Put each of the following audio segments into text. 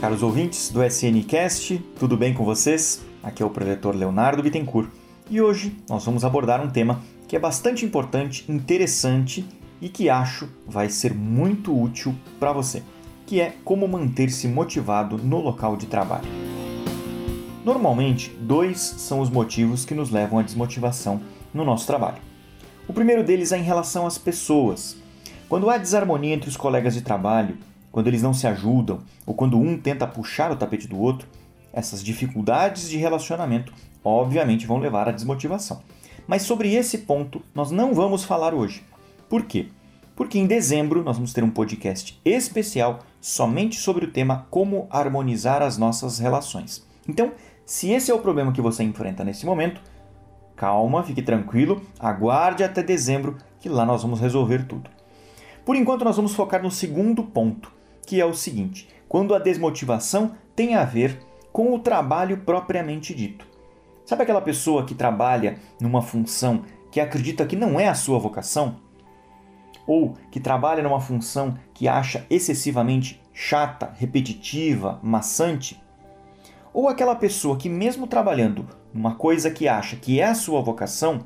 Caros ouvintes do SNCast, tudo bem com vocês? Aqui é o preletor Leonardo Bittencourt e hoje nós vamos abordar um tema que é bastante importante, interessante e que acho vai ser muito útil para você, que é como manter-se motivado no local de trabalho. Normalmente, dois são os motivos que nos levam à desmotivação no nosso trabalho. O primeiro deles é em relação às pessoas. Quando há desarmonia entre os colegas de trabalho, quando eles não se ajudam ou quando um tenta puxar o tapete do outro, essas dificuldades de relacionamento obviamente vão levar à desmotivação. Mas sobre esse ponto nós não vamos falar hoje. Por quê? Porque em dezembro nós vamos ter um podcast especial somente sobre o tema como harmonizar as nossas relações. Então, se esse é o problema que você enfrenta nesse momento, calma, fique tranquilo, aguarde até dezembro que lá nós vamos resolver tudo. Por enquanto, nós vamos focar no segundo ponto, que é o seguinte: quando a desmotivação tem a ver com o trabalho propriamente dito. Sabe aquela pessoa que trabalha numa função que acredita que não é a sua vocação? Ou que trabalha numa função que acha excessivamente chata, repetitiva, maçante? Ou aquela pessoa que, mesmo trabalhando numa coisa que acha que é a sua vocação,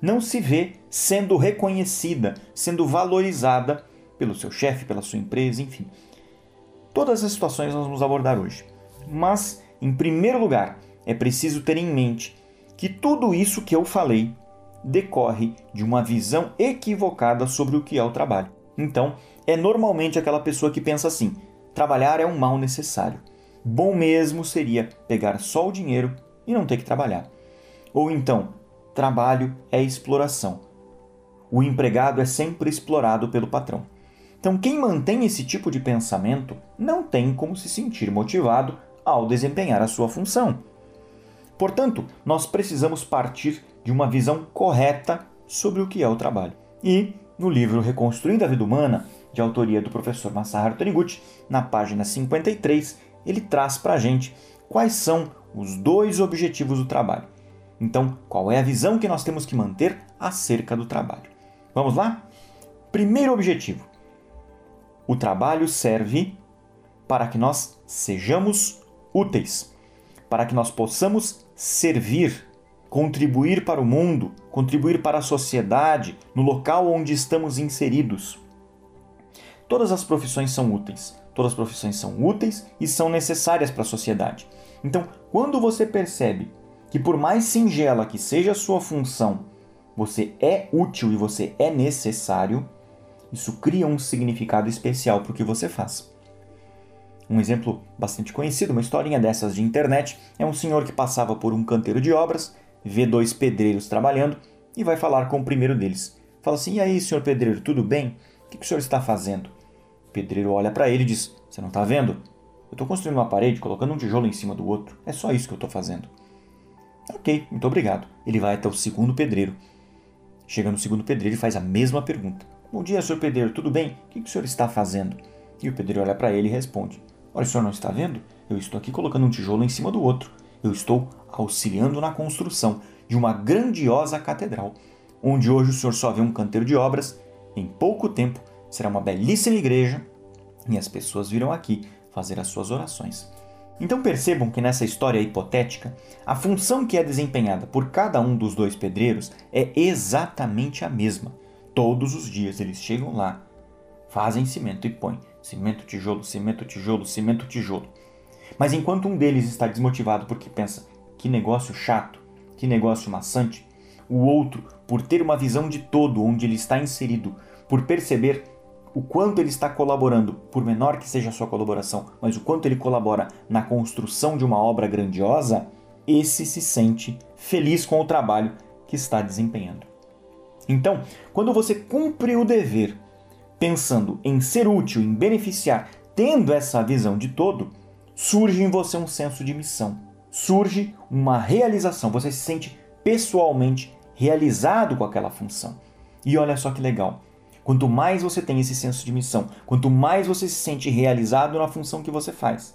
não se vê sendo reconhecida, sendo valorizada pelo seu chefe, pela sua empresa, enfim. Todas as situações nós vamos abordar hoje. Mas, em primeiro lugar, é preciso ter em mente que tudo isso que eu falei decorre de uma visão equivocada sobre o que é o trabalho. Então, é normalmente aquela pessoa que pensa assim: trabalhar é um mal necessário. Bom mesmo seria pegar só o dinheiro e não ter que trabalhar. Ou então, trabalho é exploração. O empregado é sempre explorado pelo patrão. Então, quem mantém esse tipo de pensamento não tem como se sentir motivado ao desempenhar a sua função. Portanto, nós precisamos partir de uma visão correta sobre o que é o trabalho. E, no livro Reconstruindo a Vida Humana, de autoria do professor Masaharu Taniguchi, na página 53, ele traz para a gente quais são os dois objetivos do trabalho. Então, qual é a visão que nós temos que manter acerca do trabalho? Vamos lá? Primeiro objetivo: o trabalho serve para que nós sejamos úteis, para que nós possamos servir, contribuir para o mundo, contribuir para a sociedade, no local onde estamos inseridos. Todas as profissões são úteis, todas as profissões são úteis e são necessárias para a sociedade. Então, quando você percebe que, por mais singela que seja a sua função, você é útil e você é necessário, isso cria um significado especial para o que você faz. Um exemplo bastante conhecido, uma historinha dessas de internet, é um senhor que passava por um canteiro de obras, vê dois pedreiros trabalhando e vai falar com o primeiro deles. Fala assim: E aí, senhor pedreiro, tudo bem? O que o senhor está fazendo? O pedreiro olha para ele e diz: Você não está vendo? Eu estou construindo uma parede, colocando um tijolo em cima do outro. É só isso que eu estou fazendo. Ok, muito obrigado. Ele vai até o segundo pedreiro. Chega no segundo pedreiro e faz a mesma pergunta. Bom dia, senhor pedreiro, tudo bem? O que o senhor está fazendo? E o pedreiro olha para ele e responde: Olha, o senhor não está vendo? Eu estou aqui colocando um tijolo em cima do outro. Eu estou auxiliando na construção de uma grandiosa catedral, onde hoje o senhor só vê um canteiro de obras. Em pouco tempo será uma belíssima igreja e as pessoas virão aqui fazer as suas orações. Então percebam que nessa história hipotética, a função que é desempenhada por cada um dos dois pedreiros é exatamente a mesma. Todos os dias eles chegam lá, fazem cimento e põem cimento, tijolo, cimento, tijolo, cimento, tijolo. Mas enquanto um deles está desmotivado porque pensa que negócio chato, que negócio maçante, o outro, por ter uma visão de todo onde ele está inserido, por perceber o quanto ele está colaborando, por menor que seja a sua colaboração, mas o quanto ele colabora na construção de uma obra grandiosa, esse se sente feliz com o trabalho que está desempenhando. Então, quando você cumpre o dever pensando em ser útil, em beneficiar, tendo essa visão de todo, surge em você um senso de missão, surge uma realização, você se sente pessoalmente realizado com aquela função. E olha só que legal. Quanto mais você tem esse senso de missão, quanto mais você se sente realizado na função que você faz,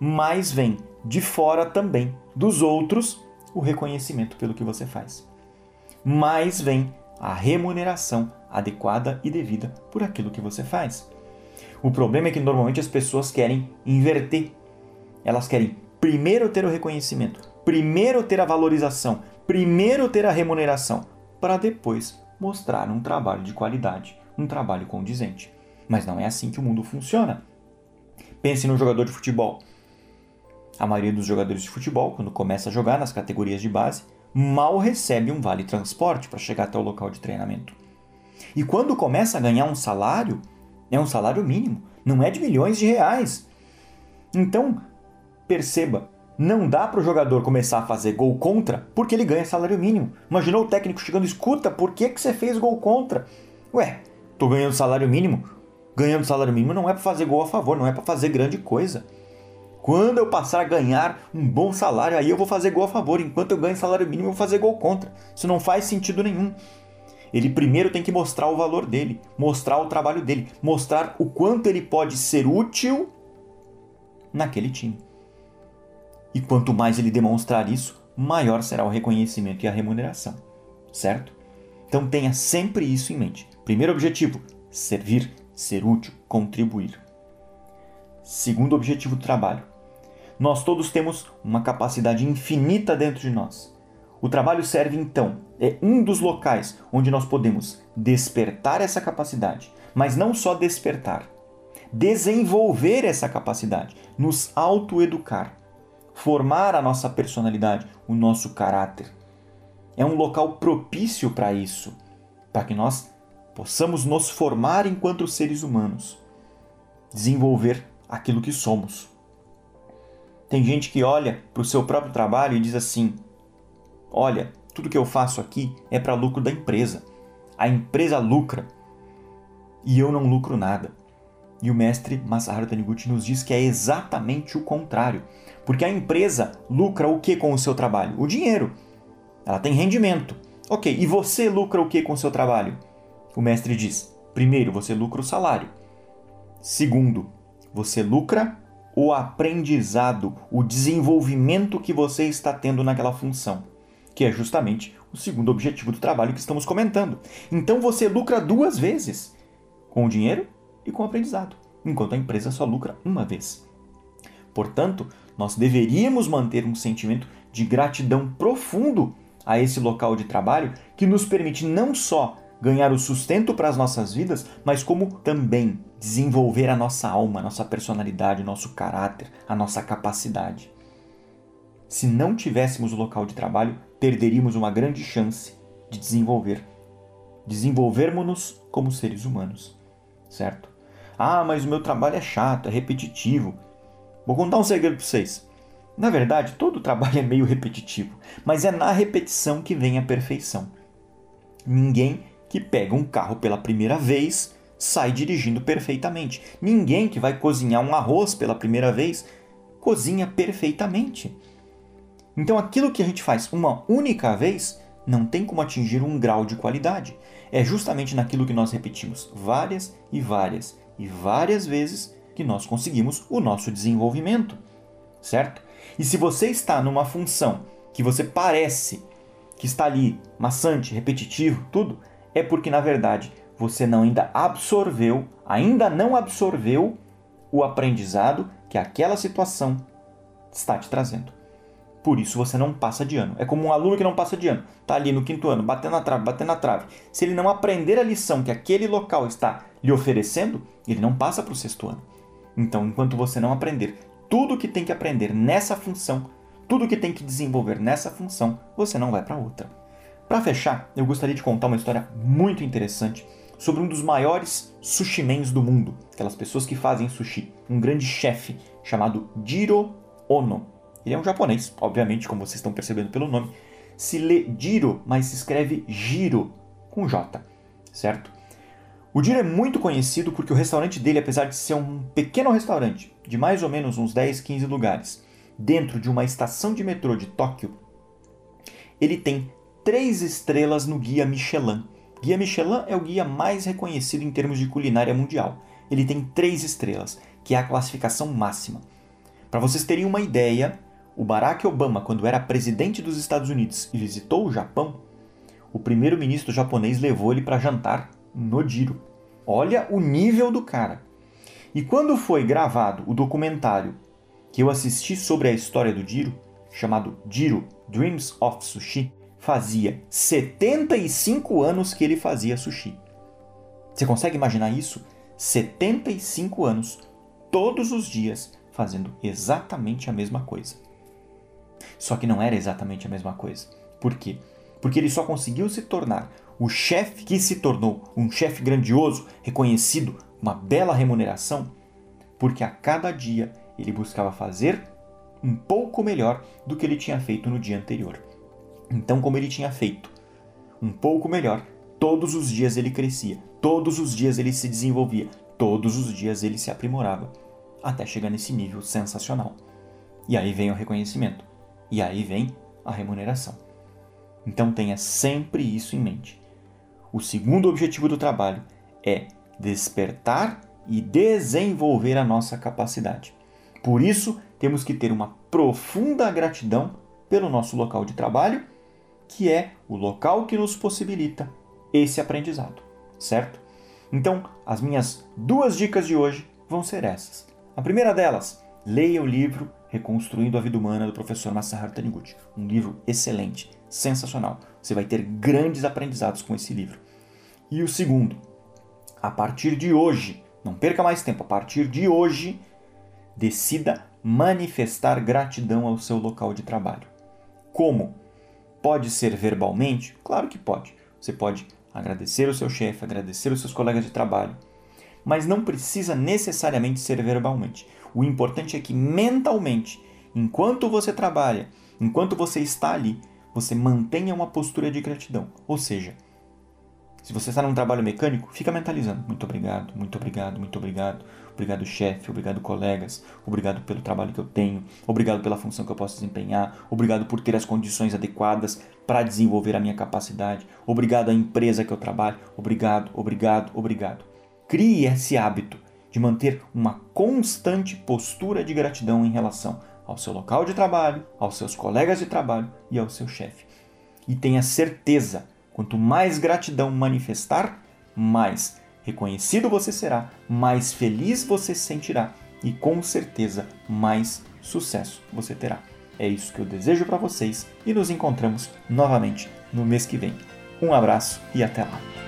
mais vem de fora também dos outros o reconhecimento pelo que você faz. mais vem a remuneração adequada e devida por aquilo que você faz. O problema é que normalmente as pessoas querem inverter. Elas querem primeiro ter o reconhecimento, primeiro ter a valorização, primeiro ter a remuneração, para depois mostrar um trabalho de qualidade, um trabalho condizente. Mas não é assim que o mundo funciona. Pense no jogador de futebol. A maioria dos jogadores de futebol, quando começa a jogar nas categorias de base, mal recebe um vale transporte para chegar até o local de treinamento. E quando começa a ganhar um salário, é um salário mínimo, não é de milhões de reais. Então, perceba, não dá para o jogador começar a fazer gol contra porque ele ganha salário mínimo. Imaginou o técnico chegando, escuta, por que, que você fez gol contra? Ué, tô ganhando salário mínimo. Ganhando salário mínimo não é para fazer gol a favor, não é para fazer grande coisa. Quando eu passar a ganhar um bom salário, aí eu vou fazer gol a favor. Enquanto eu ganho salário mínimo, eu vou fazer gol contra. Isso não faz sentido nenhum. Ele primeiro tem que mostrar o valor dele, mostrar o trabalho dele, mostrar o quanto ele pode ser útil naquele time. E quanto mais ele demonstrar isso, maior será o reconhecimento e a remuneração. Certo? Então tenha sempre isso em mente. Primeiro objetivo: servir, ser útil, contribuir. Segundo objetivo trabalho: nós todos temos uma capacidade infinita dentro de nós. O trabalho serve então, é um dos locais onde nós podemos despertar essa capacidade, mas não só despertar, desenvolver essa capacidade, nos autoeducar, formar a nossa personalidade, o nosso caráter. É um local propício para isso, para que nós possamos nos formar enquanto seres humanos, desenvolver aquilo que somos. Tem gente que olha para o seu próprio trabalho e diz assim: Olha, tudo que eu faço aqui é para lucro da empresa. A empresa lucra e eu não lucro nada. E o mestre Masaharu Taniguchi nos diz que é exatamente o contrário. Porque a empresa lucra o que com o seu trabalho? O dinheiro. Ela tem rendimento. Ok, e você lucra o que com o seu trabalho? O mestre diz: primeiro, você lucra o salário. Segundo, você lucra o aprendizado, o desenvolvimento que você está tendo naquela função, que é justamente o segundo objetivo do trabalho que estamos comentando. Então você lucra duas vezes, com o dinheiro e com o aprendizado, enquanto a empresa só lucra uma vez. Portanto, nós deveríamos manter um sentimento de gratidão profundo a esse local de trabalho que nos permite não só ganhar o sustento para as nossas vidas, mas como também desenvolver a nossa alma, a nossa personalidade, o nosso caráter, a nossa capacidade. Se não tivéssemos o local de trabalho, perderíamos uma grande chance de desenvolver. Desenvolvermos-nos como seres humanos, certo? Ah, mas o meu trabalho é chato, é repetitivo. Vou contar um segredo para vocês. Na verdade, todo trabalho é meio repetitivo, mas é na repetição que vem a perfeição. Ninguém que pega um carro pela primeira vez sai dirigindo perfeitamente. Ninguém que vai cozinhar um arroz pela primeira vez cozinha perfeitamente. Então aquilo que a gente faz uma única vez não tem como atingir um grau de qualidade. É justamente naquilo que nós repetimos várias e várias e várias vezes que nós conseguimos o nosso desenvolvimento, certo? E se você está numa função que você parece que está ali maçante, repetitivo, tudo, é porque na verdade você não ainda absorveu, ainda não absorveu o aprendizado que aquela situação está te trazendo. Por isso você não passa de ano. É como um aluno que não passa de ano. Está ali no quinto ano, batendo na trave, batendo na trave. Se ele não aprender a lição que aquele local está lhe oferecendo, ele não passa para o sexto ano. Então, enquanto você não aprender tudo que tem que aprender nessa função, tudo que tem que desenvolver nessa função, você não vai para outra. Para fechar, eu gostaria de contar uma história muito interessante sobre um dos maiores sushimens do mundo, aquelas pessoas que fazem sushi, um grande chefe chamado Jiro Ono. Ele é um japonês, obviamente, como vocês estão percebendo pelo nome. Se lê Jiro, mas se escreve Giro com J, certo? O Jiro é muito conhecido porque o restaurante dele, apesar de ser um pequeno restaurante de mais ou menos uns 10, 15 lugares, dentro de uma estação de metrô de Tóquio, ele tem três estrelas no Guia Michelin. Guia Michelin é o guia mais reconhecido em termos de culinária mundial. Ele tem três estrelas, que é a classificação máxima. Para vocês terem uma ideia, o Barack Obama, quando era presidente dos Estados Unidos e visitou o Japão, o primeiro-ministro japonês levou ele para jantar no Jiro. Olha o nível do cara. E quando foi gravado o documentário que eu assisti sobre a história do Jiro, chamado Jiro Dreams of Sushi, fazia 75 anos que ele fazia sushi. Você consegue imaginar isso? 75 anos, todos os dias, fazendo exatamente a mesma coisa. Só que não era exatamente a mesma coisa. Por quê? Porque ele só conseguiu se tornar o chefe que se tornou um chefe grandioso, reconhecido, uma bela remuneração, porque a cada dia ele buscava fazer um pouco melhor do que ele tinha feito no dia anterior. Então, como ele tinha feito um pouco melhor, todos os dias ele crescia, todos os dias ele se desenvolvia, todos os dias ele se aprimorava, até chegar nesse nível sensacional. E aí vem o reconhecimento, e aí vem a remuneração. Então tenha sempre isso em mente. O segundo objetivo do trabalho é despertar e desenvolver a nossa capacidade. Por isso, temos que ter uma profunda gratidão pelo nosso local de trabalho, que é o local que nos possibilita esse aprendizado, certo? Então, as minhas duas dicas de hoje vão ser essas. A primeira delas, leia o livro Reconstruindo a Vida Humana do professor Masaharu Taniguchi. Um livro excelente, sensacional. Você vai ter grandes aprendizados com esse livro. E o segundo, a partir de hoje, não perca mais tempo, a partir de hoje, decida manifestar gratidão ao seu local de trabalho. Como? Pode ser verbalmente? Claro que pode. Você pode agradecer o seu chefe, agradecer os seus colegas de trabalho, mas não precisa necessariamente ser verbalmente. O importante é que mentalmente, enquanto você trabalha, enquanto você está ali, você mantenha uma postura de gratidão. Ou seja, se você está num trabalho mecânico, fica mentalizando. Muito obrigado, muito obrigado, muito obrigado. Obrigado, chefe, obrigado, colegas. Obrigado pelo trabalho que eu tenho. Obrigado pela função que eu posso desempenhar. Obrigado por ter as condições adequadas para desenvolver a minha capacidade. Obrigado à empresa que eu trabalho. Obrigado, obrigado, obrigado. Crie esse hábito de manter uma constante postura de gratidão em relação ao seu local de trabalho, aos seus colegas de trabalho e ao seu chefe. E tenha certeza Quanto mais gratidão manifestar, mais reconhecido você será, mais feliz você se sentirá e com certeza mais sucesso você terá. É isso que eu desejo para vocês e nos encontramos novamente no mês que vem. Um abraço e até lá!